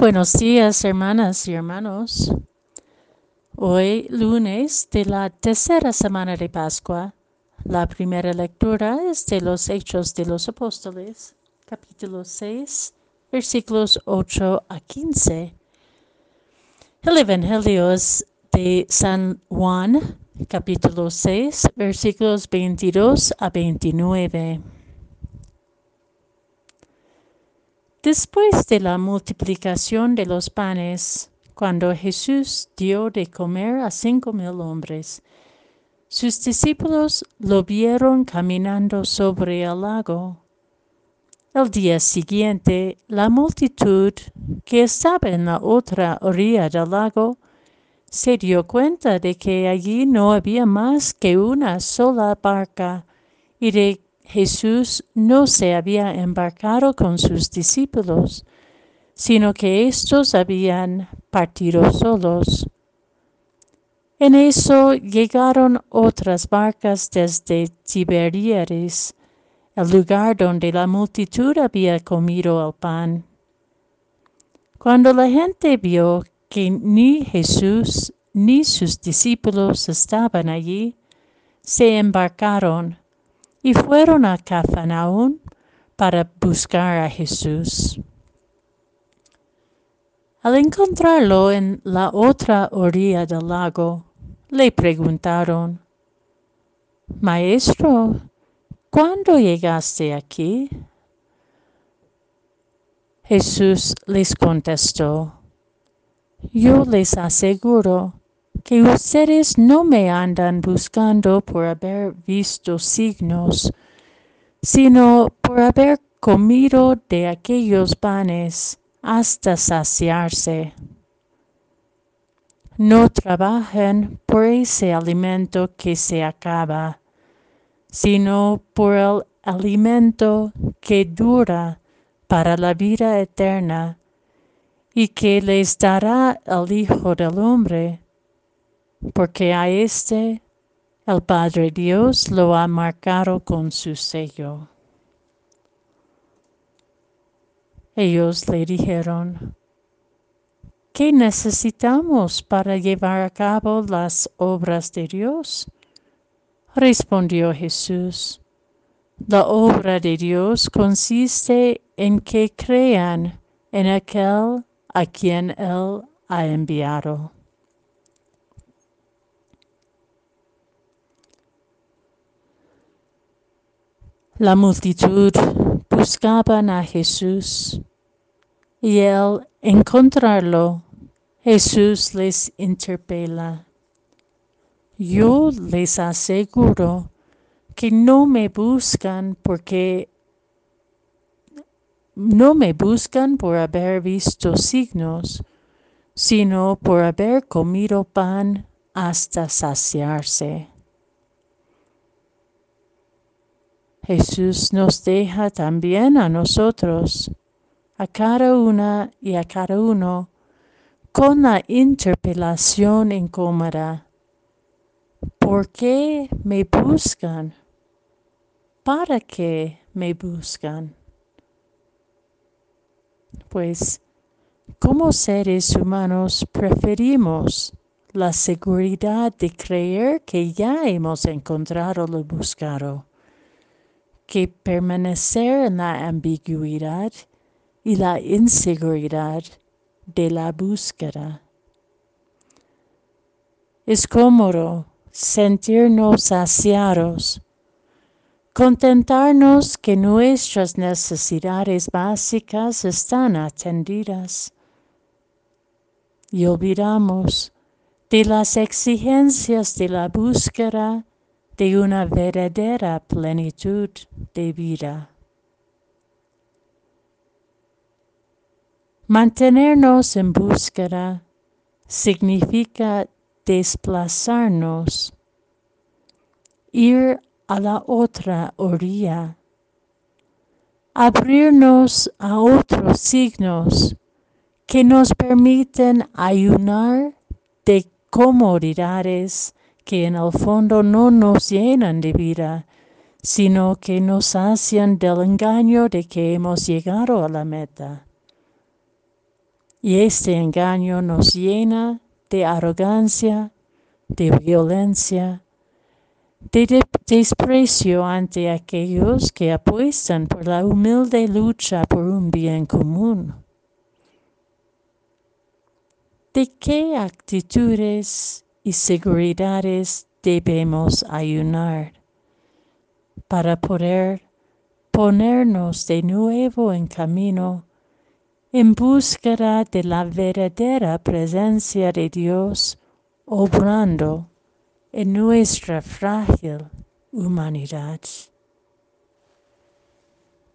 buenos días, hermanas y hermanos. Hoy, lunes de la tercera semana de Pascua, la primera lectura es de los Hechos de los Apóstoles, capítulo 6, versículos 8 a 15. El Evangelio es de San Juan, capítulo 6, versículos 22 a 29. Después de la multiplicación de los panes, cuando Jesús dio de comer a cinco mil hombres, sus discípulos lo vieron caminando sobre el lago. El día siguiente, la multitud que estaba en la otra orilla del lago se dio cuenta de que allí no había más que una sola barca y de Jesús no se había embarcado con sus discípulos, sino que éstos habían partido solos. En eso llegaron otras barcas desde Tiberíades, el lugar donde la multitud había comido el pan. Cuando la gente vio que ni Jesús ni sus discípulos estaban allí, se embarcaron y fueron a Cafarnaún para buscar a Jesús. Al encontrarlo en la otra orilla del lago, le preguntaron, Maestro, ¿cuándo llegaste aquí? Jesús les contestó, Yo les aseguro que ustedes no me andan buscando por haber visto signos, sino por haber comido de aquellos panes hasta saciarse. No trabajen por ese alimento que se acaba, sino por el alimento que dura para la vida eterna y que les dará el Hijo del Hombre porque a este el Padre Dios lo ha marcado con su sello. Ellos le dijeron, ¿qué necesitamos para llevar a cabo las obras de Dios? Respondió Jesús, la obra de Dios consiste en que crean en aquel a quien Él ha enviado. La multitud buscaban a Jesús y al encontrarlo, Jesús les interpela. Yo les aseguro que no me buscan porque no me buscan por haber visto signos, sino por haber comido pan hasta saciarse. Jesús nos deja también a nosotros, a cada una y a cada uno, con la interpelación incómoda. ¿Por qué me buscan? ¿Para qué me buscan? Pues, como seres humanos preferimos la seguridad de creer que ya hemos encontrado lo buscado que permanecer en la ambigüedad y la inseguridad de la búsqueda. Es cómodo sentirnos saciados, contentarnos que nuestras necesidades básicas están atendidas y olvidamos de las exigencias de la búsqueda de una verdadera plenitud de vida. Mantenernos en búsqueda significa desplazarnos, ir a la otra orilla, abrirnos a otros signos que nos permiten ayunar de comodidades que en el fondo no nos llenan de vida, sino que nos hacen del engaño de que hemos llegado a la meta. Y este engaño nos llena de arrogancia, de violencia, de desprecio ante aquellos que apuestan por la humilde lucha por un bien común. ¿De qué actitudes y seguridades debemos ayunar para poder ponernos de nuevo en camino en búsqueda de la verdadera presencia de Dios obrando en nuestra frágil humanidad?